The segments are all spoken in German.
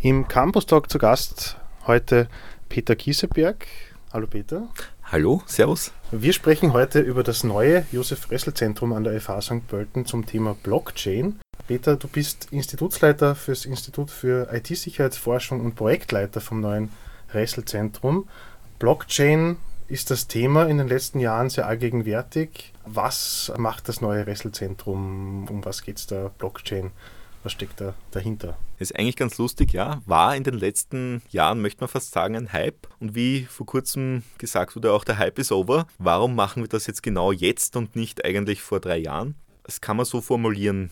Im Campus Talk zu Gast heute Peter Kieseberg. Hallo Peter. Hallo, Servus. Wir sprechen heute über das neue Josef Ressel Zentrum an der FH St. Pölten zum Thema Blockchain. Peter, du bist Institutsleiter fürs Institut für IT-Sicherheitsforschung und Projektleiter vom neuen Ressel Zentrum. Blockchain ist das Thema in den letzten Jahren sehr allgegenwärtig. Was macht das neue Ressel Zentrum? Um was geht es da? Blockchain? Was steckt da dahinter? Ist eigentlich ganz lustig, ja. War in den letzten Jahren, möchte man fast sagen, ein Hype. Und wie vor kurzem gesagt wurde, auch der Hype ist over. Warum machen wir das jetzt genau jetzt und nicht eigentlich vor drei Jahren? Das kann man so formulieren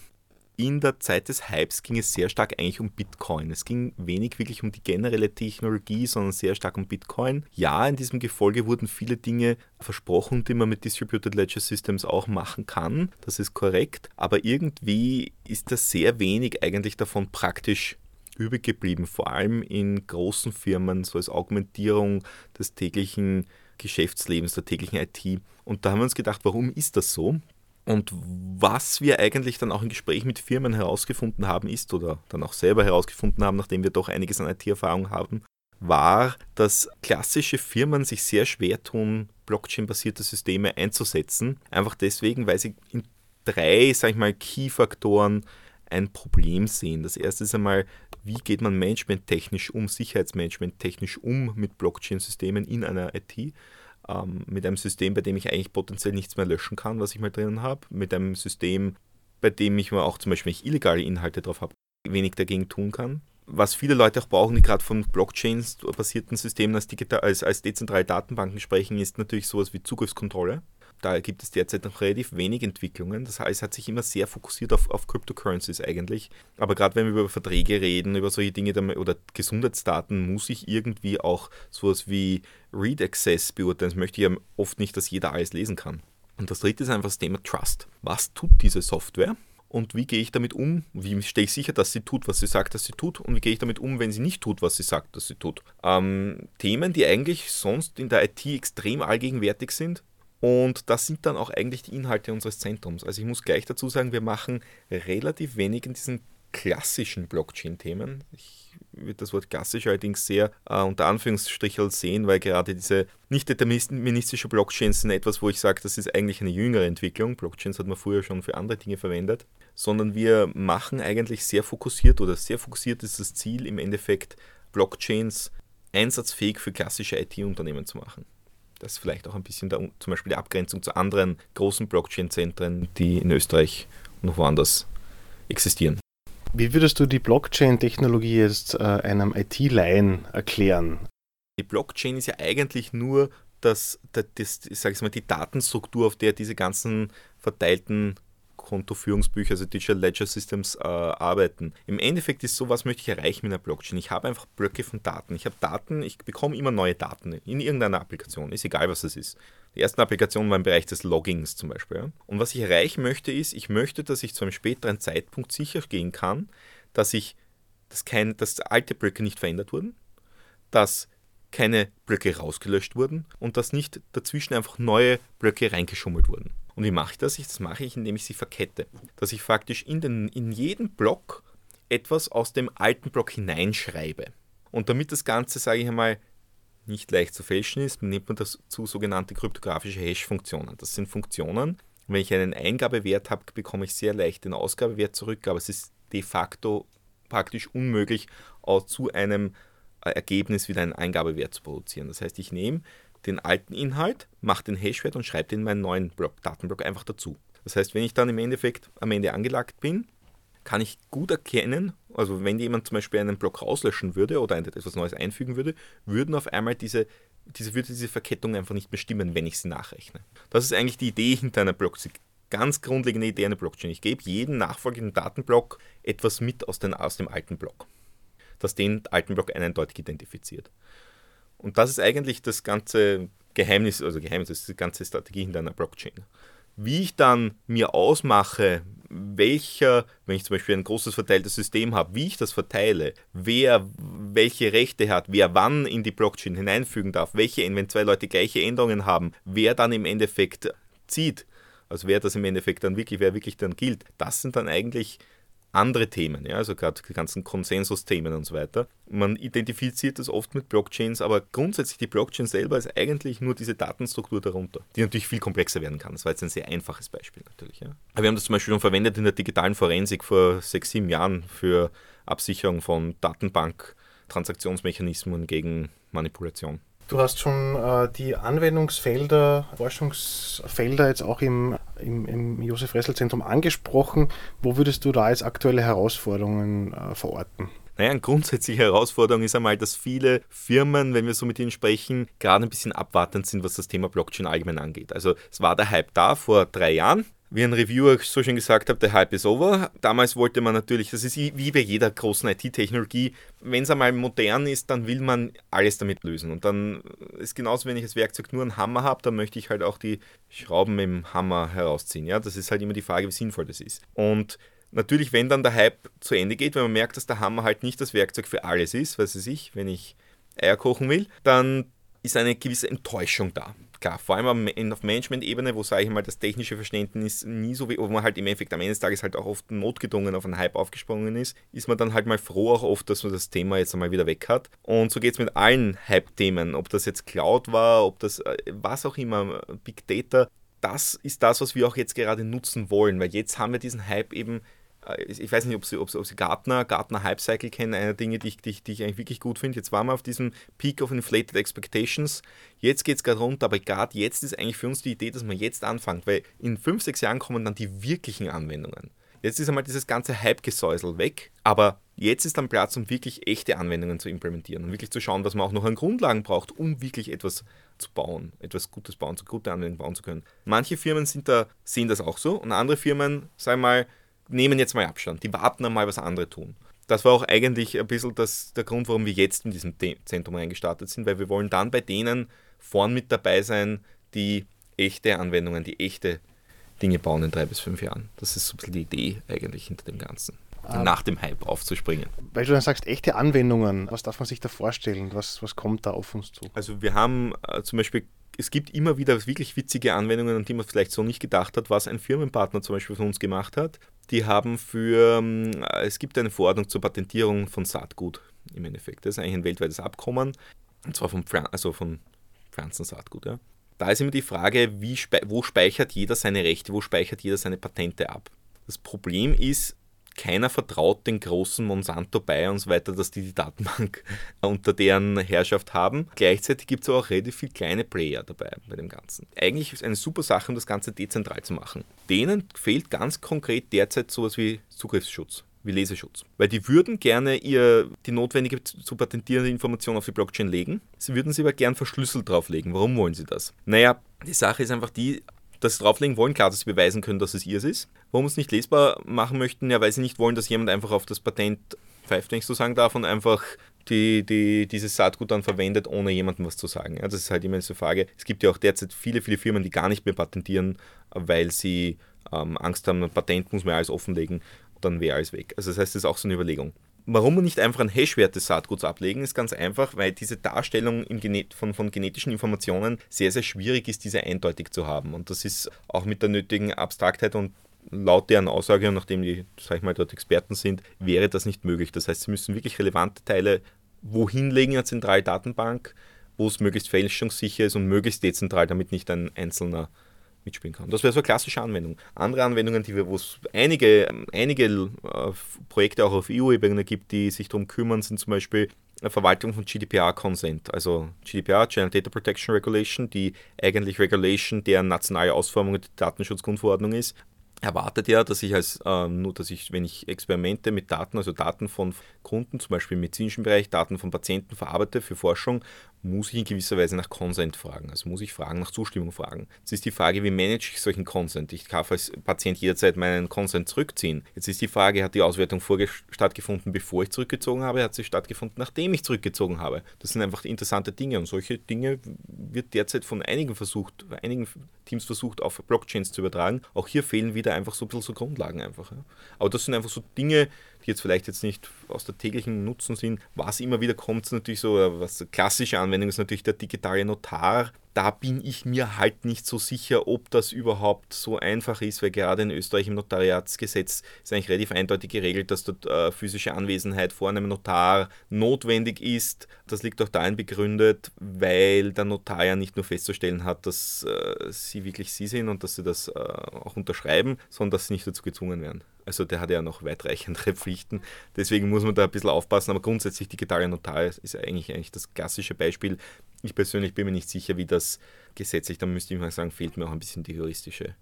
in der Zeit des Hypes ging es sehr stark eigentlich um Bitcoin. Es ging wenig wirklich um die generelle Technologie, sondern sehr stark um Bitcoin. Ja, in diesem Gefolge wurden viele Dinge versprochen, die man mit Distributed Ledger Systems auch machen kann. Das ist korrekt. Aber irgendwie ist da sehr wenig eigentlich davon praktisch übrig geblieben, vor allem in großen Firmen, so als Augmentierung des täglichen Geschäftslebens, der täglichen IT. Und da haben wir uns gedacht, warum ist das so? Und was wir eigentlich dann auch im Gespräch mit Firmen herausgefunden haben, ist, oder dann auch selber herausgefunden haben, nachdem wir doch einiges an IT-Erfahrung haben, war, dass klassische Firmen sich sehr schwer tun, Blockchain-basierte Systeme einzusetzen. Einfach deswegen, weil sie in drei, sag ich mal, Key-Faktoren ein Problem sehen. Das erste ist einmal, wie geht man managementtechnisch um, sicherheitsmanagementtechnisch um mit Blockchain-Systemen in einer IT ähm, mit einem System, bei dem ich eigentlich potenziell nichts mehr löschen kann, was ich mal drinnen habe, mit einem System, bei dem ich mir auch zum Beispiel, wenn ich illegale Inhalte drauf habe, wenig dagegen tun kann. Was viele Leute auch brauchen, die gerade von Blockchains basierten Systemen als, digital, als, als dezentrale Datenbanken sprechen, ist natürlich sowas wie Zugriffskontrolle. Da gibt es derzeit noch relativ wenig Entwicklungen. Das heißt, es hat sich immer sehr fokussiert auf, auf Cryptocurrencies eigentlich. Aber gerade wenn wir über Verträge reden, über solche Dinge oder Gesundheitsdaten, muss ich irgendwie auch sowas wie Read Access beurteilen. Das möchte ich ja oft nicht, dass jeder alles lesen kann. Und das dritte ist einfach das Thema Trust. Was tut diese Software? und wie gehe ich damit um? Wie stelle ich sicher, dass sie tut, was sie sagt, dass sie tut? Und wie gehe ich damit um, wenn sie nicht tut, was sie sagt, dass sie tut? Ähm, Themen, die eigentlich sonst in der IT extrem allgegenwärtig sind, und das sind dann auch eigentlich die Inhalte unseres Zentrums. Also ich muss gleich dazu sagen, wir machen relativ wenig in diesen klassischen Blockchain-Themen. Ich würde das Wort klassisch allerdings sehr äh, unter Anführungsstrichen sehen, weil gerade diese nicht deterministische Blockchains sind etwas, wo ich sage, das ist eigentlich eine jüngere Entwicklung. Blockchains hat man früher schon für andere Dinge verwendet. Sondern wir machen eigentlich sehr fokussiert oder sehr fokussiert ist das Ziel im Endeffekt, Blockchains einsatzfähig für klassische IT-Unternehmen zu machen. Das ist vielleicht auch ein bisschen der, zum Beispiel die Abgrenzung zu anderen großen Blockchain-Zentren, die in Österreich und noch woanders existieren. Wie würdest du die Blockchain-Technologie jetzt äh, einem IT-Laien erklären? Die Blockchain ist ja eigentlich nur das, das, das, ich mal, die Datenstruktur, auf der diese ganzen verteilten Kontoführungsbücher, also Digital Ledger Systems, äh, arbeiten. Im Endeffekt ist so, was möchte ich erreichen mit einer Blockchain? Ich habe einfach Blöcke von Daten. Ich habe Daten, ich bekomme immer neue Daten in irgendeiner Applikation, ist egal, was es ist. Die ersten Applikationen waren im Bereich des Loggings zum Beispiel. Und was ich erreichen möchte, ist, ich möchte, dass ich zu einem späteren Zeitpunkt sicher gehen kann, dass ich, dass, kein, dass alte Blöcke nicht verändert wurden, dass keine Blöcke rausgelöscht wurden und dass nicht dazwischen einfach neue Blöcke reingeschummelt wurden. Und wie mache ich das? Das mache ich, indem ich sie verkette. Dass ich faktisch in, den, in jeden Block etwas aus dem alten Block hineinschreibe. Und damit das Ganze, sage ich einmal, nicht leicht zu fälschen ist, nimmt man das zu sogenannte kryptografische Hash-Funktionen. Das sind Funktionen, wenn ich einen Eingabewert habe, bekomme ich sehr leicht den Ausgabewert zurück, aber es ist de facto praktisch unmöglich, zu einem äh, Ergebnis wieder einen Eingabewert zu produzieren. Das heißt, ich nehme den alten Inhalt, mache den Hashwert und schreibe den in meinen neuen Block, Datenblock einfach dazu. Das heißt, wenn ich dann im Endeffekt am Ende angelagt bin, kann ich gut erkennen, also wenn jemand zum Beispiel einen Block rauslöschen würde oder etwas Neues einfügen würde, würden auf einmal diese, diese, würde diese Verkettung einfach nicht mehr stimmen, wenn ich sie nachrechne. Das ist eigentlich die Idee hinter einer Blockchain. Ganz grundlegende Idee einer Blockchain. Ich gebe jedem nachfolgenden Datenblock etwas mit aus, den, aus dem alten Block, das den alten Block eindeutig identifiziert. Und das ist eigentlich das ganze Geheimnis, also Geheimnis ist die ganze Strategie hinter einer Blockchain. Wie ich dann mir ausmache, welcher, wenn ich zum Beispiel ein großes verteiltes System habe, wie ich das verteile, wer welche Rechte hat, wer wann in die Blockchain hineinfügen darf, welche, wenn zwei Leute gleiche Änderungen haben, wer dann im Endeffekt zieht, also wer das im Endeffekt dann wirklich, wer wirklich dann gilt, das sind dann eigentlich andere Themen, ja, also gerade die ganzen Konsensusthemen und so weiter. Man identifiziert das oft mit Blockchains, aber grundsätzlich die Blockchain selber ist eigentlich nur diese Datenstruktur darunter, die natürlich viel komplexer werden kann. Das war jetzt ein sehr einfaches Beispiel natürlich. Ja. Aber wir haben das zum Beispiel schon verwendet in der digitalen Forensik vor sechs, sieben Jahren für Absicherung von Datenbank-Transaktionsmechanismen gegen Manipulation. Du hast schon äh, die Anwendungsfelder, Forschungsfelder jetzt auch im, im, im Josef-Ressel-Zentrum angesprochen. Wo würdest du da als aktuelle Herausforderungen äh, verorten? Naja, eine grundsätzliche Herausforderung ist einmal, dass viele Firmen, wenn wir so mit ihnen sprechen, gerade ein bisschen abwartend sind, was das Thema Blockchain allgemein angeht. Also es war der Hype da vor drei Jahren, wie ein Reviewer so schön gesagt hat, der Hype is over. Damals wollte man natürlich, das ist wie bei jeder großen IT-Technologie, wenn es einmal modern ist, dann will man alles damit lösen. Und dann ist genauso, wenn ich als Werkzeug nur einen Hammer habe, dann möchte ich halt auch die Schrauben im Hammer herausziehen. Ja, das ist halt immer die Frage, wie sinnvoll das ist. Und natürlich, wenn dann der Hype zu Ende geht, wenn man merkt, dass der Hammer halt nicht das Werkzeug für alles ist, weiß ich, wenn ich Eier kochen will, dann ist eine gewisse Enttäuschung da klar, vor allem auf Management-Ebene, wo, sage ich mal, das technische Verständnis nie so, wie, wo man halt im Endeffekt am Ende des Tages halt auch oft notgedrungen auf einen Hype aufgesprungen ist, ist man dann halt mal froh auch oft, dass man das Thema jetzt einmal wieder weg hat. Und so geht es mit allen Hype-Themen, ob das jetzt Cloud war, ob das äh, was auch immer, Big Data, das ist das, was wir auch jetzt gerade nutzen wollen, weil jetzt haben wir diesen Hype eben ich weiß nicht, ob Sie, ob Sie, ob Sie Gartner, Gartner Hype Cycle kennen, eine der Dinge, die ich, die, die ich eigentlich wirklich gut finde. Jetzt waren wir auf diesem Peak of Inflated Expectations. Jetzt geht es gerade runter, aber gerade jetzt ist eigentlich für uns die Idee, dass man jetzt anfängt, weil in fünf, sechs Jahren kommen dann die wirklichen Anwendungen. Jetzt ist einmal dieses ganze Hype-Gesäusel weg, aber jetzt ist dann Platz, um wirklich echte Anwendungen zu implementieren und wirklich zu schauen, was man auch noch an Grundlagen braucht, um wirklich etwas zu bauen, etwas Gutes bauen, gute Anwendungen bauen zu können. Manche Firmen da, sehen das auch so und andere Firmen, sagen wir mal, nehmen jetzt mal Abstand, die warten einmal, was andere tun. Das war auch eigentlich ein bisschen das, der Grund, warum wir jetzt in diesem Zentrum reingestartet sind, weil wir wollen dann bei denen vorn mit dabei sein, die echte Anwendungen, die echte Dinge bauen in drei bis fünf Jahren. Das ist so ein bisschen die Idee eigentlich hinter dem Ganzen. Um, nach dem Hype aufzuspringen. Weil du dann sagst, echte Anwendungen, was darf man sich da vorstellen? Was, was kommt da auf uns zu? Also wir haben äh, zum Beispiel es gibt immer wieder wirklich witzige Anwendungen, an die man vielleicht so nicht gedacht hat, was ein Firmenpartner zum Beispiel von uns gemacht hat. Die haben für, ähm, es gibt eine Verordnung zur Patentierung von Saatgut im Endeffekt. Das ist eigentlich ein weltweites Abkommen, und zwar von, also von Pflanzensaatgut. Ja. Da ist immer die Frage, wie, wo speichert jeder seine Rechte, wo speichert jeder seine Patente ab. Das Problem ist, keiner vertraut den großen Monsanto bei und so weiter, dass die die Datenbank unter deren Herrschaft haben. Gleichzeitig gibt es auch relativ viele kleine Player dabei bei dem Ganzen. Eigentlich ist es eine super Sache, um das Ganze dezentral zu machen. Denen fehlt ganz konkret derzeit sowas wie Zugriffsschutz wie Leseschutz. Weil die würden gerne ihr, die notwendige zu patentierende Information auf die Blockchain legen. Sie würden sie aber gern verschlüsselt drauflegen. Warum wollen sie das? Naja, die Sache ist einfach die, das drauflegen wollen, klar, dass sie beweisen können, dass es ihrs ist. Warum es nicht lesbar machen möchten? Ja, weil sie nicht wollen, dass jemand einfach auf das Patent pfeift, wenn ich so sagen darf, und einfach die, die, dieses Saatgut dann verwendet, ohne jemandem was zu sagen. Ja, das ist halt immer so eine Frage. Es gibt ja auch derzeit viele, viele Firmen, die gar nicht mehr patentieren, weil sie ähm, Angst haben, ein Patent muss man alles offenlegen, dann wäre alles weg. Also das heißt, das ist auch so eine Überlegung. Warum nicht einfach einen Hashwert des Saatguts ablegen, ist ganz einfach, weil diese Darstellung von, von genetischen Informationen sehr, sehr schwierig ist, diese eindeutig zu haben. Und das ist auch mit der nötigen Abstraktheit und laut deren Aussage, nachdem die, sag ich mal, dort Experten sind, wäre das nicht möglich. Das heißt, sie müssen wirklich relevante Teile wohin legen in eine zentrale Datenbank, wo es möglichst fälschungssicher ist und möglichst dezentral, damit nicht ein einzelner mitspielen kann. Das wäre so eine klassische Anwendung. Andere Anwendungen, die wir, wo es einige, einige äh, Projekte auch auf EU-Ebene gibt, die sich darum kümmern, sind zum Beispiel Verwaltung von GDPR-Consent, also GDPR, General Data Protection Regulation, die eigentlich Regulation deren nationale Ausformung der Datenschutzgrundverordnung ist, erwartet ja, dass ich als äh, nur, dass ich, wenn ich Experimente mit Daten, also Daten von Kunden, zum Beispiel im medizinischen Bereich, Daten von Patienten verarbeite für Forschung, muss ich in gewisser Weise nach Consent fragen. Also muss ich fragen, nach Zustimmung fragen. Jetzt ist die Frage, wie manage ich solchen Consent? Ich darf als Patient jederzeit meinen Consent zurückziehen. Jetzt ist die Frage, hat die Auswertung stattgefunden, bevor ich zurückgezogen habe? Hat sie stattgefunden, nachdem ich zurückgezogen habe? Das sind einfach interessante Dinge und solche Dinge wird derzeit von einigen versucht, einigen Teams versucht, auf Blockchains zu übertragen. Auch hier fehlen wieder einfach so ein bisschen so Grundlagen einfach. Aber das sind einfach so Dinge, die jetzt vielleicht jetzt nicht aus der täglichen Nutzen sind. Was immer wieder kommt, ist natürlich so, was klassische Anwendung ist natürlich der digitale Notar. Da bin ich mir halt nicht so sicher, ob das überhaupt so einfach ist, weil gerade in Österreich im Notariatsgesetz ist eigentlich relativ eindeutig geregelt, dass dort äh, physische Anwesenheit vor einem Notar notwendig ist. Das liegt auch darin begründet, weil der Notar ja nicht nur festzustellen hat, dass äh, sie wirklich sie sind und dass sie das äh, auch unterschreiben, sondern dass sie nicht dazu gezwungen werden. Also der hat ja noch weitreichendere Pflichten. Deswegen muss man da ein bisschen aufpassen. Aber grundsätzlich digitale Notar ist eigentlich, eigentlich das klassische Beispiel. Ich persönlich bin mir nicht sicher, wie das gesetzlich, da müsste ich mal sagen, fehlt mir auch ein bisschen die juristische,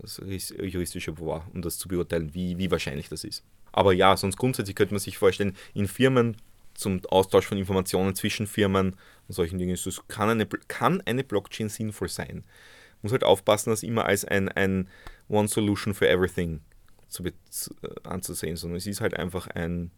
das juristische Pouvoir, um das zu beurteilen, wie, wie wahrscheinlich das ist. Aber ja, sonst grundsätzlich könnte man sich vorstellen, in Firmen zum Austausch von Informationen zwischen Firmen und solchen Dingen, das kann eine, kann eine Blockchain sinnvoll sein. Muss halt aufpassen, dass immer als ein, ein One Solution for Everything zu, äh, anzusehen, sondern es ist halt einfach ein,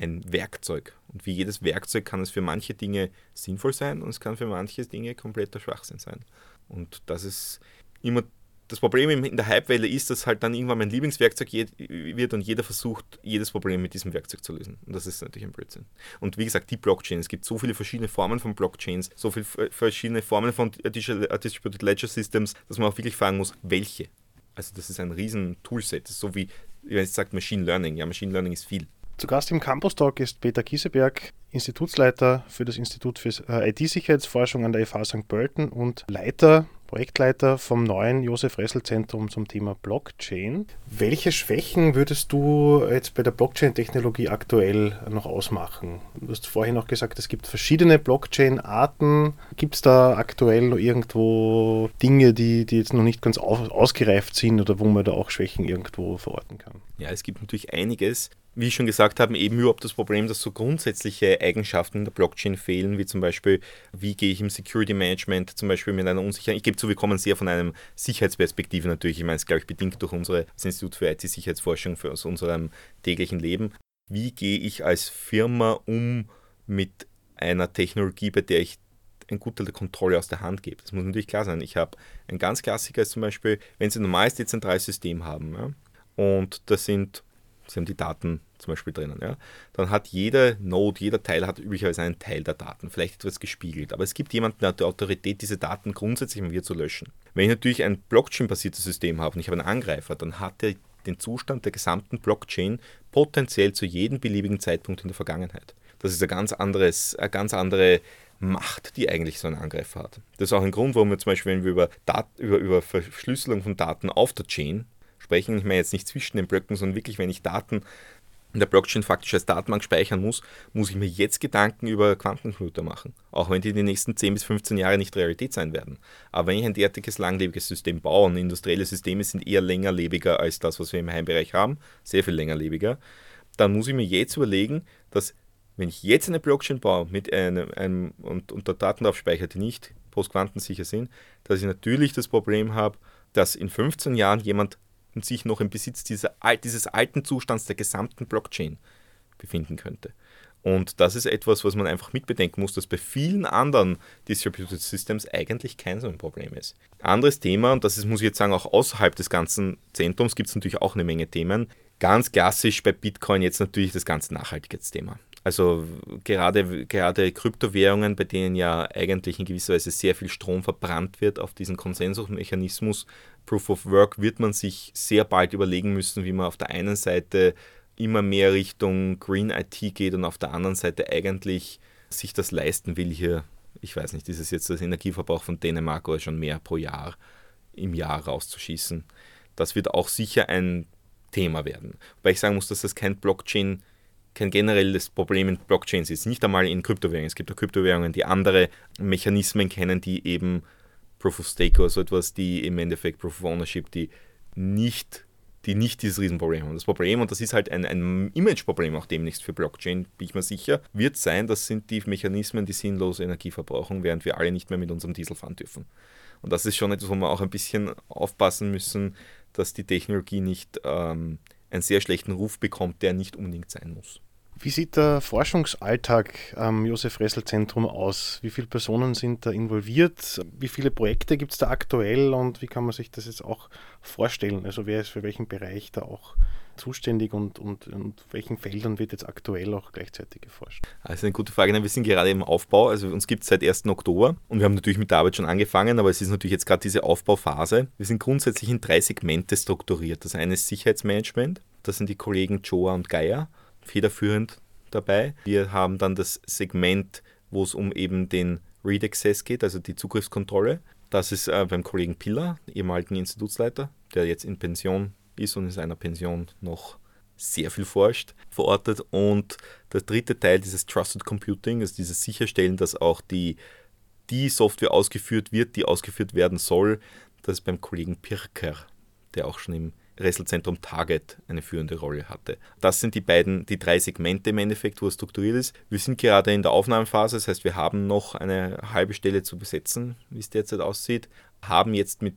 ein Werkzeug. Und wie jedes Werkzeug kann es für manche Dinge sinnvoll sein und es kann für manche Dinge kompletter Schwachsinn sein. Und das ist immer das Problem in der Hypewelle ist, dass halt dann irgendwann mein Lieblingswerkzeug wird und jeder versucht, jedes Problem mit diesem Werkzeug zu lösen. Und das ist natürlich ein Blödsinn. Und wie gesagt, die Blockchain, es gibt so viele verschiedene Formen von Blockchains, so viele verschiedene Formen von Distributed Ledger Systems, dass man auch wirklich fragen muss, welche. Also das ist ein riesen Toolset. Das ist so wie, wenn ich sage Machine Learning. Ja, Machine Learning ist viel. Zu Gast im Campus Talk ist Peter Kieseberg, Institutsleiter für das Institut für äh, IT-Sicherheitsforschung an der FH St. Pölten und Leiter Projektleiter vom neuen Josef Ressel Zentrum zum Thema Blockchain. Welche Schwächen würdest du jetzt bei der Blockchain-Technologie aktuell noch ausmachen? Du hast vorhin noch gesagt, es gibt verschiedene Blockchain-Arten. Gibt es da aktuell noch irgendwo Dinge, die, die jetzt noch nicht ganz ausgereift sind oder wo man da auch Schwächen irgendwo verorten kann? Ja, es gibt natürlich einiges wie ich schon gesagt habe, eben überhaupt das Problem, dass so grundsätzliche Eigenschaften der Blockchain fehlen, wie zum Beispiel, wie gehe ich im Security Management zum Beispiel mit einer Unsicherheit. Ich gebe zu, wir kommen sehr von einem Sicherheitsperspektive natürlich. Ich meine, es glaube ich, bedingt durch unser Institut für IT-Sicherheitsforschung, für aus unserem täglichen Leben. Wie gehe ich als Firma um mit einer Technologie, bei der ich ein Gutteil der Kontrolle aus der Hand gebe? Das muss natürlich klar sein. Ich habe ein ganz Klassiker ist zum Beispiel, wenn Sie ein normales dezentrales System haben ja, und das sind Sie haben die Daten zum Beispiel drinnen, ja, dann hat jeder Node, jeder Teil hat üblicherweise einen Teil der Daten, vielleicht etwas gespiegelt, aber es gibt jemanden, der hat die Autorität, diese Daten grundsätzlich mal wieder zu löschen. Wenn ich natürlich ein Blockchain-basiertes System habe und ich habe einen Angreifer, dann hat er den Zustand der gesamten Blockchain potenziell zu jedem beliebigen Zeitpunkt in der Vergangenheit. Das ist ein ganz anderes, eine ganz andere Macht, die eigentlich so ein Angreifer hat. Das ist auch ein Grund, warum wir zum Beispiel, wenn wir über, Dat über, über Verschlüsselung von Daten auf der Chain sprechen, ich meine jetzt nicht zwischen den Blöcken, sondern wirklich, wenn ich Daten in der Blockchain faktisch als Datenbank speichern muss, muss ich mir jetzt Gedanken über Quantencomputer machen. Auch wenn die in den nächsten 10 bis 15 Jahren nicht Realität sein werden. Aber wenn ich ein derartiges langlebiges System baue, und industrielle Systeme sind eher längerlebiger als das, was wir im Heimbereich haben, sehr viel längerlebiger, dann muss ich mir jetzt überlegen, dass wenn ich jetzt eine Blockchain baue mit einem, einem und, dort Daten drauf speichere, die nicht postquantensicher sind, dass ich natürlich das Problem habe, dass in 15 Jahren jemand und sich noch im Besitz dieser, dieses alten Zustands der gesamten Blockchain befinden könnte. Und das ist etwas, was man einfach mitbedenken muss, dass bei vielen anderen Distributed Systems eigentlich kein so ein Problem ist. Anderes Thema, und das ist, muss ich jetzt sagen, auch außerhalb des ganzen Zentrums gibt es natürlich auch eine Menge Themen. Ganz klassisch bei Bitcoin jetzt natürlich das ganze Nachhaltigkeitsthema. Also gerade, gerade Kryptowährungen, bei denen ja eigentlich in gewisser Weise sehr viel Strom verbrannt wird auf diesen Konsensusmechanismus, Proof of Work, wird man sich sehr bald überlegen müssen, wie man auf der einen Seite immer mehr Richtung Green IT geht und auf der anderen Seite eigentlich sich das leisten will, hier, ich weiß nicht, ist es jetzt das Energieverbrauch von Dänemark oder schon mehr pro Jahr im Jahr rauszuschießen. Das wird auch sicher ein Thema werden. Weil ich sagen muss, dass das kein Blockchain kein generelles Problem in Blockchains ist. Nicht einmal in Kryptowährungen. Es gibt auch Kryptowährungen, die andere Mechanismen kennen, die eben Proof of Stake oder so etwas, die im Endeffekt Proof of Ownership, die nicht, die nicht dieses Riesenproblem haben. Das Problem, und das ist halt ein, ein Image-Problem auch demnächst für Blockchain, bin ich mir sicher, wird sein, das sind die Mechanismen, die sinnlose Energie verbrauchen, während wir alle nicht mehr mit unserem Diesel fahren dürfen. Und das ist schon etwas, wo wir auch ein bisschen aufpassen müssen, dass die Technologie nicht ähm, einen sehr schlechten Ruf bekommt, der nicht unbedingt sein muss. Wie sieht der Forschungsalltag am Josef-Ressel-Zentrum aus? Wie viele Personen sind da involviert? Wie viele Projekte gibt es da aktuell und wie kann man sich das jetzt auch vorstellen? Also wer ist für welchen Bereich da auch zuständig und, und, und welchen Feldern wird jetzt aktuell auch gleichzeitig geforscht? Also eine gute Frage. Wir sind gerade im Aufbau. Also uns gibt es seit 1. Oktober und wir haben natürlich mit der Arbeit schon angefangen, aber es ist natürlich jetzt gerade diese Aufbauphase. Wir sind grundsätzlich in drei Segmente strukturiert. Das eine ist Sicherheitsmanagement. Das sind die Kollegen Joa und Geier, federführend dabei. Wir haben dann das Segment, wo es um eben den Read Access geht, also die Zugriffskontrolle. Das ist äh, beim Kollegen Piller, ehemaligen Institutsleiter, der jetzt in Pension ist und in seiner Pension noch sehr viel forscht, verortet. Und der dritte Teil dieses Trusted Computing, also dieses Sicherstellen, dass auch die, die Software ausgeführt wird, die ausgeführt werden soll, das ist beim Kollegen Pirker, der auch schon im Resselzentrum Target eine führende Rolle hatte. Das sind die beiden, die drei Segmente im Endeffekt, wo es strukturiert ist. Wir sind gerade in der Aufnahmephase, das heißt, wir haben noch eine halbe Stelle zu besetzen, wie es derzeit aussieht, haben jetzt mit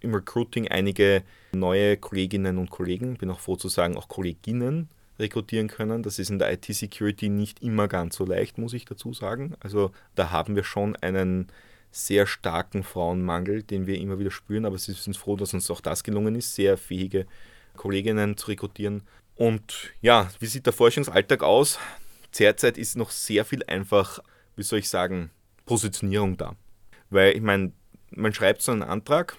im Recruiting einige neue Kolleginnen und Kollegen, bin auch froh zu sagen, auch Kolleginnen rekrutieren können. Das ist in der IT-Security nicht immer ganz so leicht, muss ich dazu sagen. Also da haben wir schon einen sehr starken Frauenmangel, den wir immer wieder spüren, aber sie sind froh, dass uns auch das gelungen ist, sehr fähige Kolleginnen zu rekrutieren. Und ja, wie sieht der Forschungsalltag aus? Derzeit ist noch sehr viel einfach, wie soll ich sagen, Positionierung da. Weil ich meine, man schreibt so einen Antrag,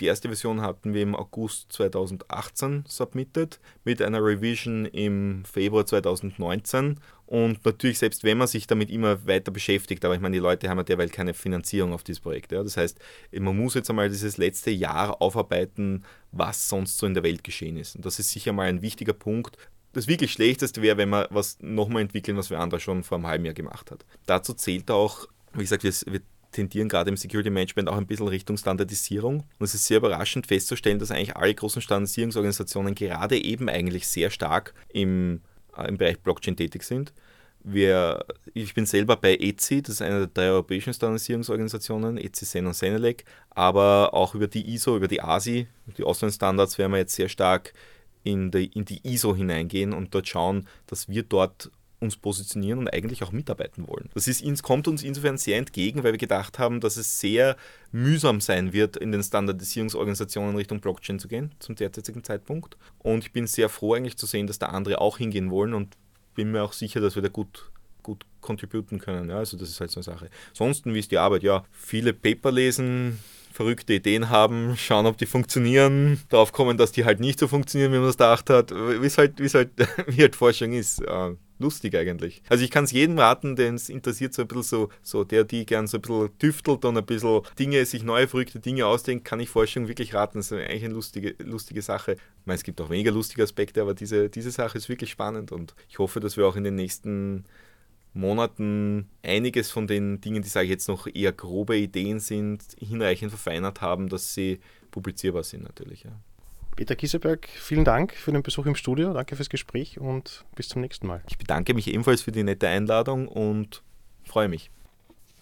die erste Version hatten wir im August 2018 submitted mit einer Revision im Februar 2019. Und natürlich, selbst wenn man sich damit immer weiter beschäftigt, aber ich meine, die Leute haben ja derweil keine Finanzierung auf dieses Projekt. Ja. Das heißt, man muss jetzt einmal dieses letzte Jahr aufarbeiten, was sonst so in der Welt geschehen ist. Und das ist sicher mal ein wichtiger Punkt. Das wirklich Schlechteste wäre, wenn wir was nochmal entwickeln, was wir andere schon vor einem halben Jahr gemacht hat. Dazu zählt auch, wie gesagt, wir, wir tendieren gerade im Security Management auch ein bisschen Richtung Standardisierung. Und es ist sehr überraschend festzustellen, dass eigentlich alle großen Standardisierungsorganisationen gerade eben eigentlich sehr stark im, äh, im Bereich Blockchain tätig sind. Wir, ich bin selber bei ECI, das ist eine der drei europäischen Standardisierungsorganisationen, ECI, Sen und Senelec, aber auch über die ISO, über die ASI, die Austrian Standards, werden wir jetzt sehr stark in die, in die ISO hineingehen und dort schauen, dass wir dort uns positionieren und eigentlich auch mitarbeiten wollen. Das ist, kommt uns insofern sehr entgegen, weil wir gedacht haben, dass es sehr mühsam sein wird, in den Standardisierungsorganisationen Richtung Blockchain zu gehen, zum derzeitigen Zeitpunkt. Und ich bin sehr froh eigentlich zu sehen, dass da andere auch hingehen wollen und bin mir auch sicher, dass wir da gut gut contributen können. Ja, also das ist halt so eine Sache. Ansonsten, wie ist die Arbeit? Ja, viele Paper lesen, verrückte Ideen haben, schauen, ob die funktionieren, darauf kommen, dass die halt nicht so funktionieren, wie man es gedacht hat, wie es halt, halt, halt Forschung ist. lustig eigentlich. Also ich kann es jedem raten, den es interessiert, so ein bisschen so, so der, die gern so ein bisschen tüftelt und ein bisschen Dinge, sich neue verrückte Dinge ausdenkt, kann ich Forschung wirklich raten. Das ist eigentlich eine lustige, lustige Sache. Ich meine, es gibt auch weniger lustige Aspekte, aber diese, diese Sache ist wirklich spannend und ich hoffe, dass wir auch in den nächsten Monaten einiges von den Dingen, die sage ich jetzt noch eher grobe Ideen sind, hinreichend verfeinert haben, dass sie publizierbar sind natürlich. Ja. Peter Kieseberg, vielen Dank für den Besuch im Studio, danke fürs Gespräch und bis zum nächsten Mal. Ich bedanke mich ebenfalls für die nette Einladung und freue mich.